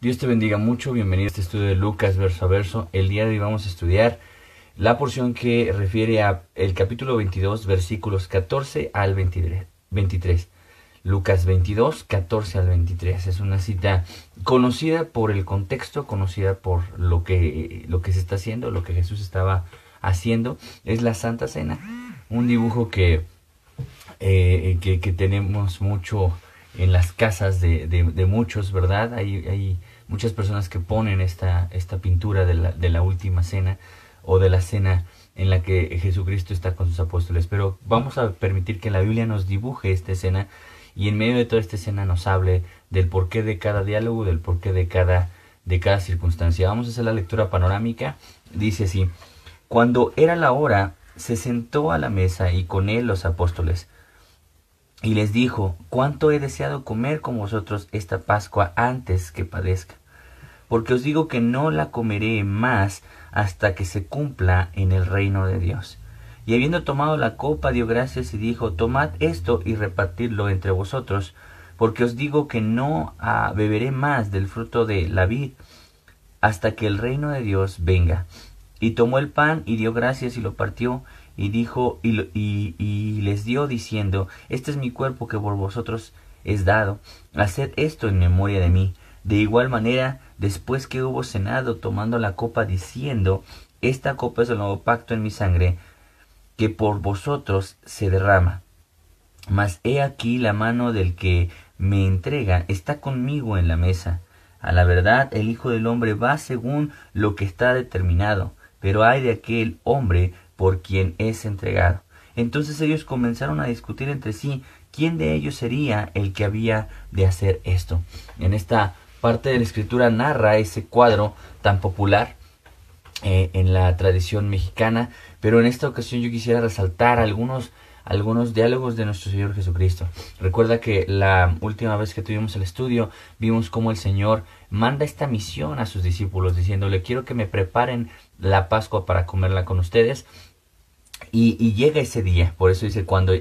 Dios te bendiga mucho, bienvenido a este estudio de Lucas verso a verso. El día de hoy vamos a estudiar la porción que refiere a el capítulo 22, versículos 14 al 23. Lucas 22, 14 al 23. Es una cita conocida por el contexto, conocida por lo que, lo que se está haciendo, lo que Jesús estaba haciendo. Es la Santa Cena, un dibujo que, eh, que, tenemos mucho en las casas de, de, muchos, ¿verdad? Hay, hay muchas personas que ponen esta, esta pintura de la, de la última cena o de la cena en la que Jesucristo está con sus apóstoles. Pero vamos a permitir que la Biblia nos dibuje esta escena y en medio de toda esta escena nos hable del porqué de cada diálogo, del porqué de cada, de cada circunstancia. Vamos a hacer la lectura panorámica. Dice así, cuando era la hora, se sentó a la mesa y con él los apóstoles. Y les dijo, cuánto he deseado comer con vosotros esta Pascua antes que padezca porque os digo que no la comeré más hasta que se cumpla en el reino de Dios. Y habiendo tomado la copa, dio gracias y dijo, Tomad esto y repartidlo entre vosotros, porque os digo que no ah, beberé más del fruto de la vid hasta que el reino de Dios venga. Y tomó el pan y dio gracias y lo partió y dijo y, y les dio diciendo, Este es mi cuerpo que por vosotros es dado, haced esto en memoria de mí. De igual manera, después que hubo cenado, tomando la copa, diciendo, Esta copa es el nuevo pacto en mi sangre, que por vosotros se derrama. Mas he aquí la mano del que me entrega está conmigo en la mesa. A la verdad, el Hijo del Hombre va según lo que está determinado, pero hay de aquel hombre por quien es entregado. Entonces ellos comenzaron a discutir entre sí quién de ellos sería el que había de hacer esto. En esta parte de la escritura narra ese cuadro tan popular eh, en la tradición mexicana, pero en esta ocasión yo quisiera resaltar algunos algunos diálogos de nuestro Señor Jesucristo. Recuerda que la última vez que tuvimos el estudio vimos cómo el Señor manda esta misión a sus discípulos diciéndole quiero que me preparen la Pascua para comerla con ustedes y, y llega ese día. Por eso dice cuando,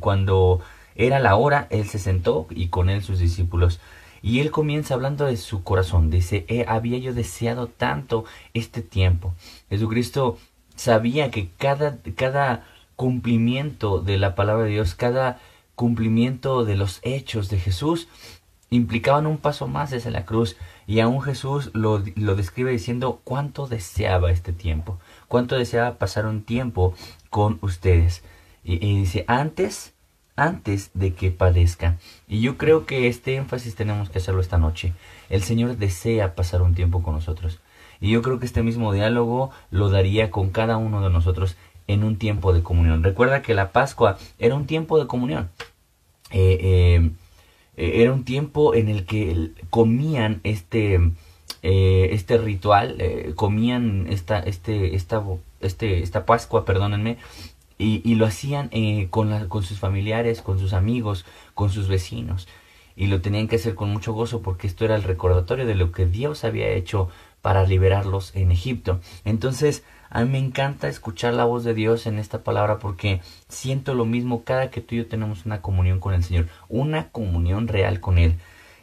cuando era la hora, Él se sentó y con Él sus discípulos. Y él comienza hablando de su corazón. Dice, eh, había yo deseado tanto este tiempo. Jesucristo sabía que cada, cada cumplimiento de la palabra de Dios, cada cumplimiento de los hechos de Jesús, implicaban un paso más desde la cruz. Y aún Jesús lo, lo describe diciendo cuánto deseaba este tiempo, cuánto deseaba pasar un tiempo con ustedes. Y, y dice, antes antes de que padezca. Y yo creo que este énfasis tenemos que hacerlo esta noche. El Señor desea pasar un tiempo con nosotros. Y yo creo que este mismo diálogo lo daría con cada uno de nosotros en un tiempo de comunión. Recuerda que la Pascua era un tiempo de comunión. Eh, eh, eh, era un tiempo en el que comían este, este ritual, comían esta, este, esta, este, esta Pascua, perdónenme, y, y lo hacían eh, con, la, con sus familiares, con sus amigos, con sus vecinos. Y lo tenían que hacer con mucho gozo porque esto era el recordatorio de lo que Dios había hecho para liberarlos en Egipto. Entonces, a mí me encanta escuchar la voz de Dios en esta palabra porque siento lo mismo cada que tú y yo tenemos una comunión con el Señor, una comunión real con Él.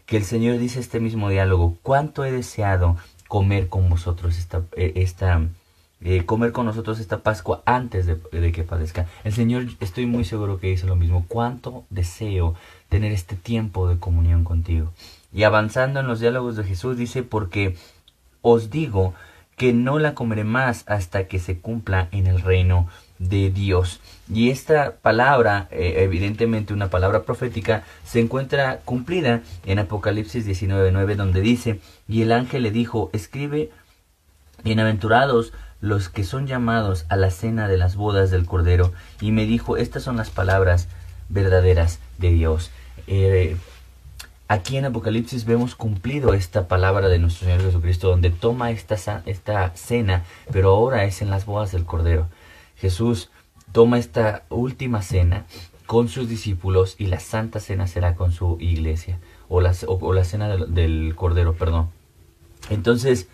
Que el Señor dice este mismo diálogo, cuánto he deseado comer con vosotros esta, eh, esta, eh, comer con nosotros esta Pascua antes de, que padezca. El Señor, estoy muy seguro que dice lo mismo. Cuánto deseo tener este tiempo de comunión contigo. Y avanzando en los diálogos de Jesús, dice, porque os digo que no la comeré más hasta que se cumpla en el reino de Dios. Y esta palabra, eh, evidentemente una palabra profética, se encuentra cumplida en Apocalipsis 19.9, donde dice, y el ángel le dijo, escribe, bienaventurados los que son llamados a la cena de las bodas del Cordero, y me dijo, estas son las palabras verdaderas de Dios. Eh, aquí en Apocalipsis vemos cumplido esta palabra de nuestro Señor Jesucristo, donde toma esta, esta cena, pero ahora es en las bodas del Cordero. Jesús toma esta última cena con sus discípulos y la santa cena será con su iglesia, o la, o, la cena del, del Cordero, perdón. Entonces,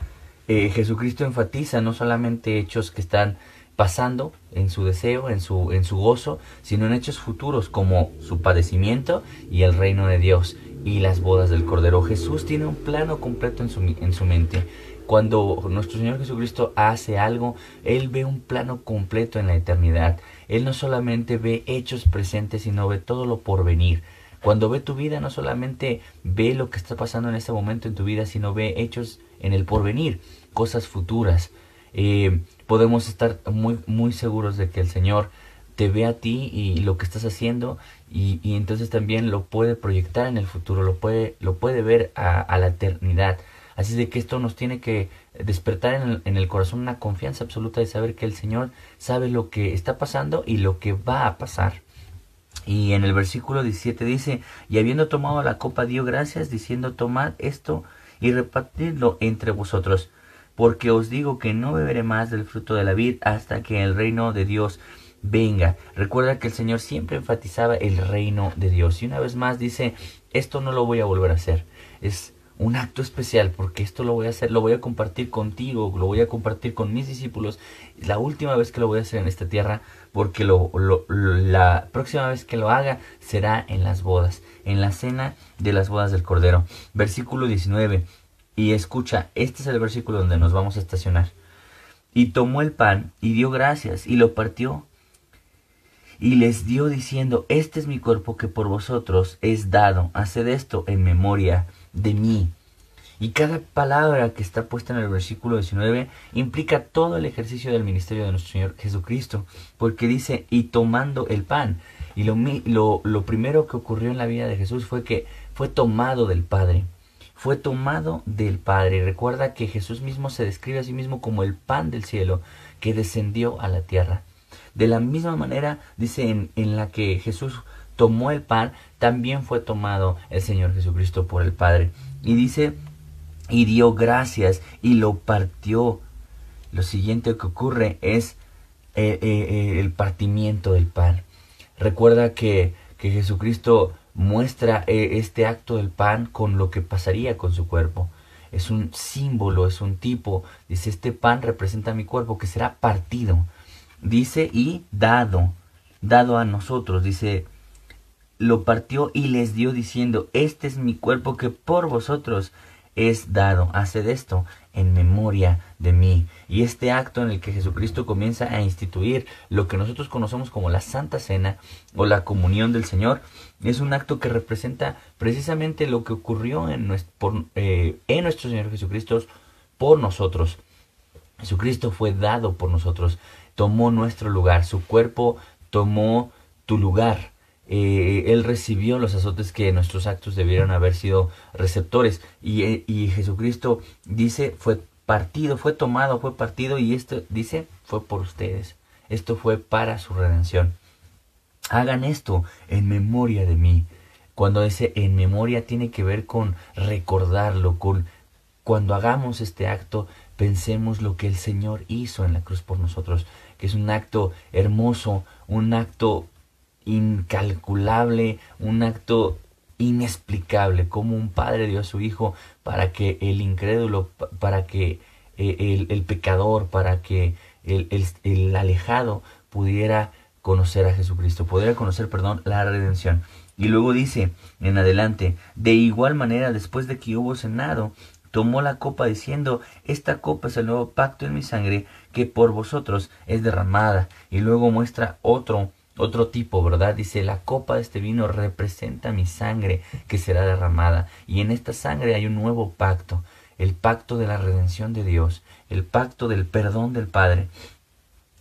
eh, Jesucristo enfatiza no solamente hechos que están pasando en su deseo, en su, en su gozo, sino en hechos futuros como su padecimiento y el reino de Dios y las bodas del Cordero. Jesús tiene un plano completo en su, en su mente. Cuando nuestro Señor Jesucristo hace algo, Él ve un plano completo en la eternidad. Él no solamente ve hechos presentes, sino ve todo lo por venir. Cuando ve tu vida, no solamente ve lo que está pasando en este momento en tu vida, sino ve hechos en el porvenir, cosas futuras. Eh, podemos estar muy, muy seguros de que el Señor te ve a ti y lo que estás haciendo y, entonces también lo puede proyectar en el futuro, lo puede, lo puede ver a, a la eternidad. Así de que esto nos tiene que despertar en el, en el, corazón una confianza absoluta de saber que el Señor sabe lo que está pasando y lo que va a pasar. Y en el versículo 17 dice, y habiendo tomado la copa dio gracias diciendo, tomad esto y repartidlo entre vosotros, porque os digo que no beberé más del fruto de la vid hasta que el reino de Dios venga. Recuerda que el Señor siempre enfatizaba el reino de Dios. Y una vez más dice, esto no lo voy a volver a hacer. Es un acto especial porque esto lo voy a hacer, lo voy a compartir contigo, lo voy a compartir con mis discípulos. La última vez que lo voy a hacer en esta tierra porque lo, la próxima vez que lo haga será en las bodas, en la cena de las bodas del Cordero. Versículo 19. Y escucha, este es el versículo donde nos vamos a estacionar. Y tomó el pan y dio gracias y lo partió y les dio diciendo, este es mi cuerpo que por vosotros es dado, haced esto en memoria de mí. Y cada palabra que está puesta en el versículo 19 implica todo el ejercicio del ministerio de nuestro Señor Jesucristo, porque dice, y tomando el pan. Y lo, lo, lo primero que ocurrió en la vida de Jesús fue que fue tomado del Padre. Fue tomado del Padre. Y recuerda que Jesús mismo se describe a sí mismo como el pan del cielo que descendió a la tierra. De la misma manera, dice en, en la que Jesús tomó el pan, también fue tomado el Señor Jesucristo por el Padre. Y dice, y dio gracias y lo partió. Lo siguiente que ocurre es eh, eh, eh, el partimiento del pan. Recuerda que, que Jesucristo muestra este acto del pan con lo que pasaría con su cuerpo. Es un símbolo, es un tipo. Dice, este pan representa mi cuerpo que será partido. Dice, y dado, dado a nosotros. Dice, lo partió y les dio diciendo, este es mi cuerpo que por vosotros es dado. Haced esto en memoria de mí. Y este acto en el que Jesucristo comienza a instituir lo que nosotros conocemos como la Santa Cena o la comunión del Señor, es un acto que representa precisamente lo que ocurrió en nuestro, por, eh, en nuestro Señor Jesucristo por nosotros. Jesucristo fue dado por nosotros, tomó nuestro lugar, su cuerpo tomó tu lugar. Eh, él recibió los azotes que nuestros actos debieron haber sido receptores. Y, eh, y, Jesucristo dice, fue partido, fue tomado, fue partido, y esto dice, fue por ustedes. Esto fue para su redención. Hagan esto en memoria de mí. Cuando dice en memoria tiene que ver con recordarlo, con cuando hagamos este acto, pensemos lo que el Señor hizo en la cruz por nosotros, que es un acto hermoso, un acto incalculable, un acto inexplicable, como un padre dio a su hijo para que el incrédulo, para que eh, el, pecador, para que el, el, alejado pudiera conocer a Jesucristo, pudiera conocer, perdón, la redención. Y luego dice en adelante, de igual manera, después de que hubo cenado, tomó la copa diciendo, esta copa es el nuevo pacto en mi sangre que por vosotros es derramada. Y luego muestra otro otro tipo, ¿verdad? Dice, la copa de este vino representa mi sangre que será derramada. Y en esta sangre hay un nuevo pacto, el pacto de la redención de Dios, el pacto del perdón del Padre.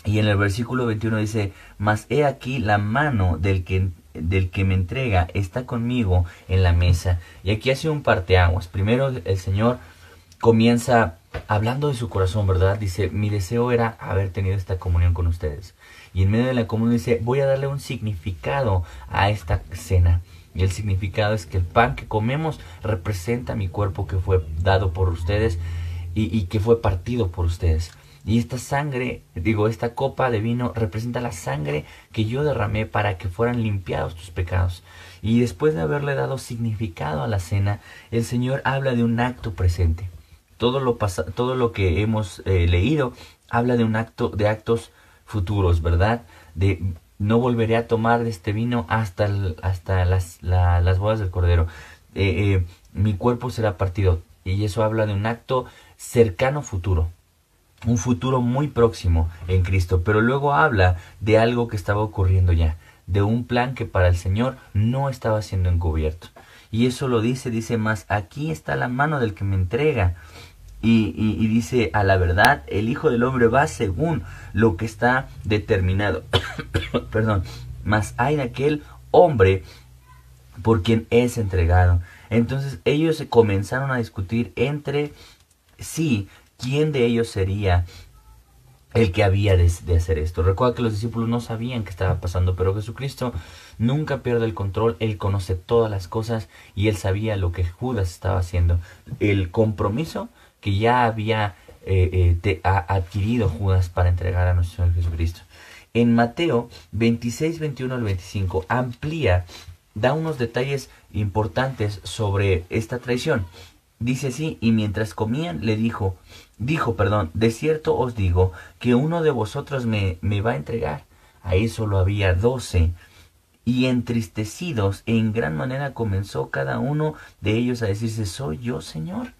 Y en el versículo 21 dice, mas he aquí la mano del que, del que me entrega está conmigo en la mesa. Y aquí hace un parteaguas. Primero el Señor comienza hablando de su corazón, ¿verdad? Dice, mi deseo era haber tenido esta comunión con ustedes. Y en medio de la comunión dice, voy a darle un significado a esta cena. Y el significado es que el pan que comemos representa mi cuerpo que fue dado por ustedes y, y que fue partido por ustedes. Y esta sangre, digo, esta copa de vino representa la sangre que yo derramé para que fueran limpiados tus pecados. Y después de haberle dado significado a la cena, el Señor habla de un acto presente. Todo lo, todo lo que hemos eh, leído habla de un acto, de actos futuros, ¿verdad? De no volveré a tomar de este vino hasta, hasta las, las bodas del Cordero. Eh, eh, mi cuerpo será partido. Y eso habla de un acto cercano futuro. Un futuro muy próximo en Cristo. Pero luego habla de algo que estaba ocurriendo ya. De un plan que para el Señor no estaba siendo encubierto. Y eso lo dice, dice más, aquí está la mano del que me entrega. Y, dice, a la verdad, el Hijo del Hombre va según lo que está determinado. Perdón, más hay de aquel hombre por quien es entregado. Entonces ellos se comenzaron a discutir entre sí quién de ellos sería el que había de, hacer esto. Recuerda que los discípulos no sabían qué estaba pasando, pero Jesucristo nunca pierde el control, Él conoce todas las cosas y Él sabía lo que Judas estaba haciendo. El compromiso que ya había eh, eh, adquirido Judas para entregar a nuestro Señor Jesucristo. En Mateo 26, 21 al 25 amplía, da unos detalles importantes sobre esta traición. Dice así, y mientras comían le dijo, dijo, perdón, de cierto os digo que uno de vosotros me, me va a entregar. Ahí solo había doce. Y entristecidos en gran manera comenzó cada uno de ellos a decirse, ¿soy yo, Señor?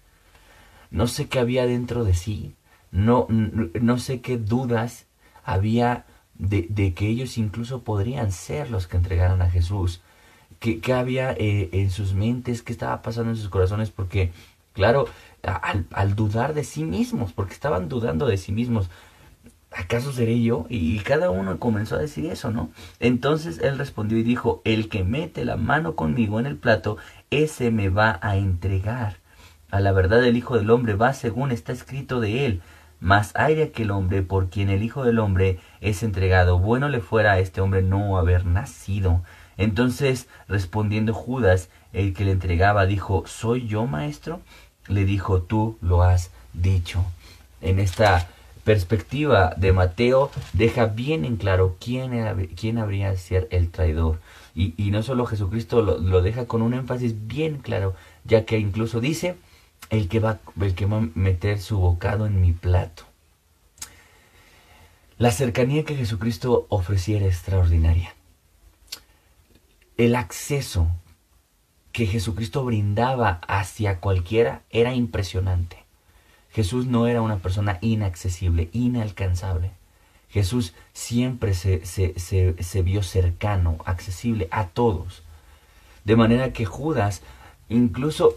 No sé qué había dentro de sí, no, no sé qué dudas había de, de, que ellos incluso podrían ser los que entregaran a Jesús. ¿Qué, qué había eh, en sus mentes? ¿Qué estaba pasando en sus corazones? Porque, claro, al, al, dudar de sí mismos, porque estaban dudando de sí mismos, ¿acaso seré yo? Y, y cada uno comenzó a decir eso, ¿no? Entonces él respondió y dijo, el que mete la mano conmigo en el plato, ese me va a entregar. A la verdad el Hijo del Hombre va según está escrito de él. Mas hay de aquel hombre por quien el Hijo del Hombre es entregado. Bueno le fuera a este hombre no haber nacido. Entonces, respondiendo Judas, el que le entregaba, dijo, ¿soy yo, maestro? Le dijo, tú lo has dicho. En esta perspectiva de Mateo, deja bien en claro quién, era, quién habría de ser el traidor. Y, y no solo Jesucristo lo, lo deja con un énfasis bien claro, ya que incluso dice, el que va, el que va a meter su bocado en mi plato. La cercanía que Jesucristo ofreciera era extraordinaria. El acceso que Jesucristo brindaba hacia cualquiera era impresionante. Jesús no era una persona inaccesible, inalcanzable. Jesús siempre se, se, se, se vio cercano, accesible a todos. De manera que Judas incluso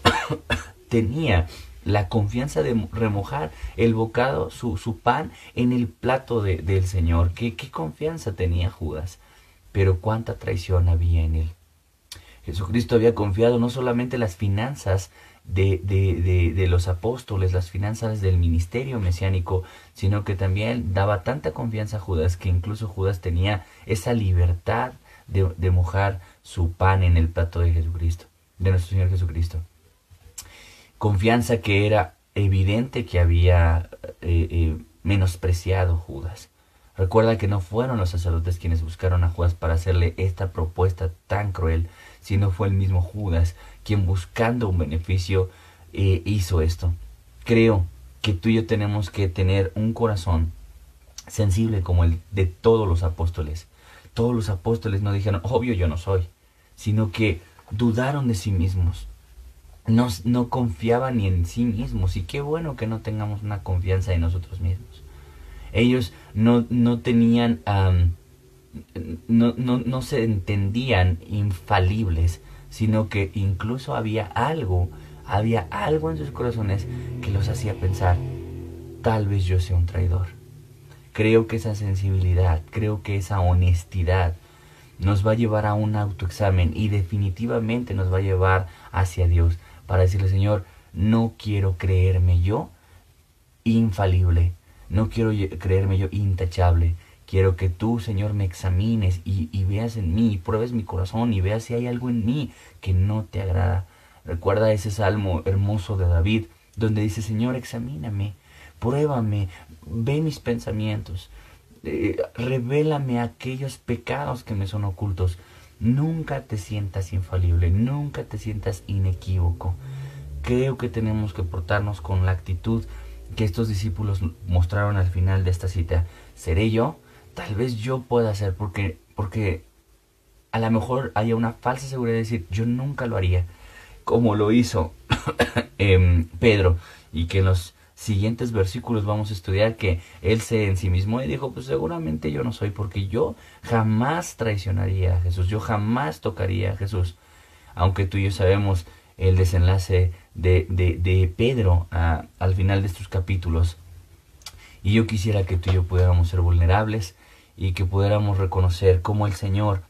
tenía la confianza de remojar el bocado, su, su pan, en el plato de, del Señor. ¿Qué, ¿Qué confianza tenía Judas? Pero cuánta traición había en él. Jesucristo había confiado no solamente las finanzas de, de, de, de, los apóstoles, las finanzas del ministerio mesiánico, sino que también daba tanta confianza a Judas que incluso Judas tenía esa libertad de, de mojar su pan en el plato de Jesucristo, de nuestro Señor Jesucristo confianza que era evidente que había eh, eh, menospreciado Judas. Recuerda que no fueron los sacerdotes quienes buscaron a Judas para hacerle esta propuesta tan cruel, sino fue el mismo Judas quien buscando un beneficio eh, hizo esto. Creo que tú y yo tenemos que tener un corazón sensible como el de todos los apóstoles. Todos los apóstoles no dijeron, obvio yo no soy, sino que dudaron de sí mismos, no, no confiaba ni en sí mismos. Y qué bueno que no tengamos una confianza en nosotros mismos. Ellos no, no tenían, no, no, no se entendían infalibles, sino que incluso había algo, había algo en sus corazones que los hacía pensar, tal vez yo sea un traidor. Creo que esa sensibilidad, creo que esa honestidad nos va a llevar a un autoexamen y definitivamente nos va a llevar hacia Dios para decirle, Señor, no quiero creerme yo infalible, no quiero creerme yo intachable. Quiero que tú, Señor, me examines y, veas en mí, y pruebes mi corazón y veas si hay algo en mí que no te agrada. Recuerda ese salmo hermoso de David, donde dice, Señor, examíname, pruébame, ve mis pensamientos, eh, revélame aquellos pecados que me son ocultos. Nunca te sientas infalible, nunca te sientas inequívoco. Creo que tenemos que portarnos con la actitud que estos discípulos mostraron al final de esta cita. ¿Seré yo? tal vez yo pueda hacer porque, porque a lo mejor haya una falsa seguridad de decir, yo nunca lo haría, como lo hizo em, Pedro, y que en los siguientes versículos vamos a estudiar que él se en sí mismo y dijo, pues seguramente yo no soy, porque yo jamás traicionaría a Jesús, yo jamás tocaría a Jesús, aunque tú y yo sabemos el desenlace de, de, de Pedro al final de estos capítulos. Y yo quisiera que tú y yo pudiéramos ser vulnerables y que pudiéramos reconocer cómo el Señor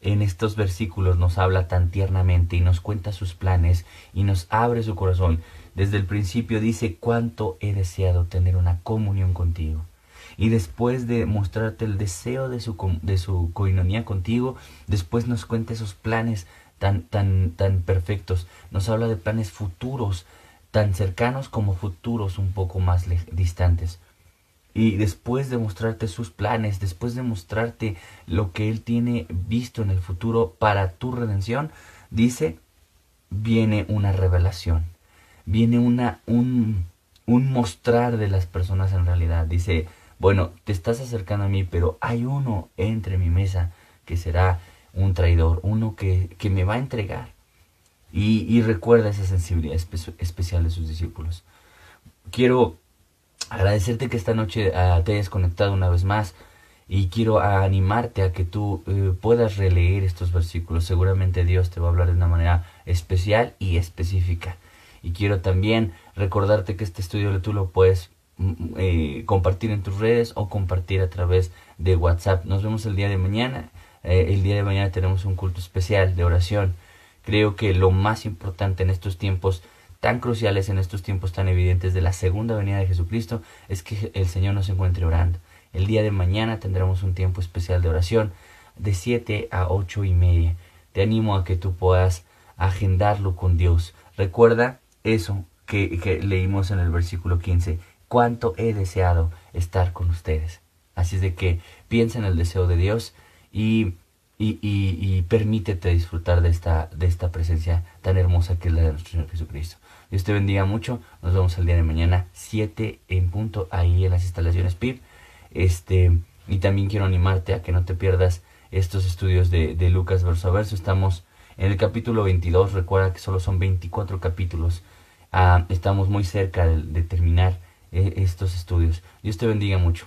en estos versículos nos habla tan tiernamente y nos cuenta sus planes y nos abre su corazón. Desde el principio dice cuánto he deseado tener una comunión contigo. Y después de mostrarte el deseo de su, de su coinonía contigo, después nos cuenta esos planes tan, tan, tan perfectos. Nos habla de planes futuros, tan cercanos como futuros un poco más distantes. Y después de mostrarte sus planes, después de mostrarte lo que Él tiene visto en el futuro para tu redención, dice, viene una revelación, viene una, un, un mostrar de las personas en realidad. Dice, bueno, te estás acercando a mí, pero hay uno entre mi mesa que será un traidor, uno que, que me va a entregar. Y, y recuerda esa sensibilidad especial de sus discípulos. Quiero agradecerte que esta noche ah, te hayas conectado una vez más y quiero animarte a que tú eh, puedas releer estos versículos. Seguramente Dios te va a hablar de una manera especial y específica. Y quiero también recordarte que este estudio tú lo puedes mm, eh, compartir en tus redes o compartir a través de WhatsApp. Nos vemos el día de mañana. Eh, el día de mañana tenemos un culto especial de oración. Creo que lo más importante en estos tiempos tan cruciales en estos tiempos tan evidentes de la segunda venida de Jesucristo es que el Señor nos encuentre orando. El día de mañana tendremos un tiempo especial de oración de 7 a 8 y media. Te animo a que tú puedas agendarlo con Dios. Recuerda eso que, leímos en el versículo 15. Cuánto he deseado estar con ustedes. Así es de que piensa en el deseo de Dios y y, y, permítete disfrutar de esta, de esta presencia tan hermosa que es la de nuestro Señor Jesucristo. Dios te bendiga mucho. Nos vemos el día de mañana, 7 en punto, ahí en las instalaciones PIB. Este, y también quiero animarte a que no te pierdas estos estudios de, de Lucas verso a verso. Estamos en el capítulo 22. Recuerda que solo son 24 capítulos. Ah, estamos muy cerca de, terminar eh, estos estudios. Dios te bendiga mucho.